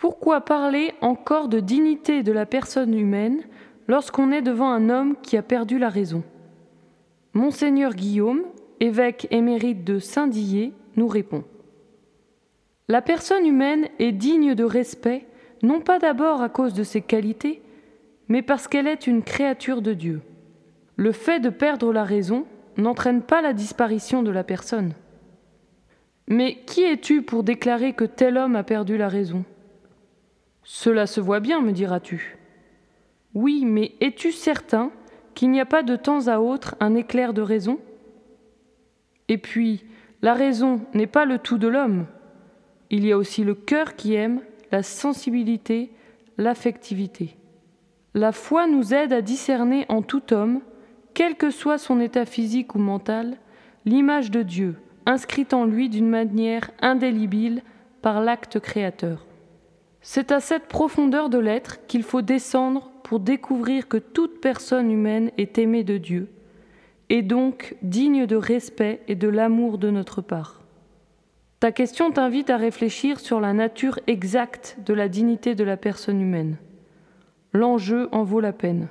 Pourquoi parler encore de dignité de la personne humaine lorsqu'on est devant un homme qui a perdu la raison? Monseigneur Guillaume, évêque émérite de Saint-Dié, nous répond. La personne humaine est digne de respect, non pas d'abord à cause de ses qualités, mais parce qu'elle est une créature de Dieu. Le fait de perdre la raison n'entraîne pas la disparition de la personne. Mais qui es-tu pour déclarer que tel homme a perdu la raison? Cela se voit bien, me diras-tu. Oui, mais es-tu certain qu'il n'y a pas de temps à autre un éclair de raison? Et puis, la raison n'est pas le tout de l'homme. Il y a aussi le cœur qui aime, la sensibilité, l'affectivité. La foi nous aide à discerner en tout homme, quel que soit son état physique ou mental, l'image de Dieu, inscrite en lui d'une manière indélébile par l'acte créateur. C'est à cette profondeur de l'être qu'il faut descendre pour découvrir que toute personne humaine est aimée de Dieu, et donc digne de respect et de l'amour de notre part. Ta question t'invite à réfléchir sur la nature exacte de la dignité de la personne humaine. L'enjeu en vaut la peine.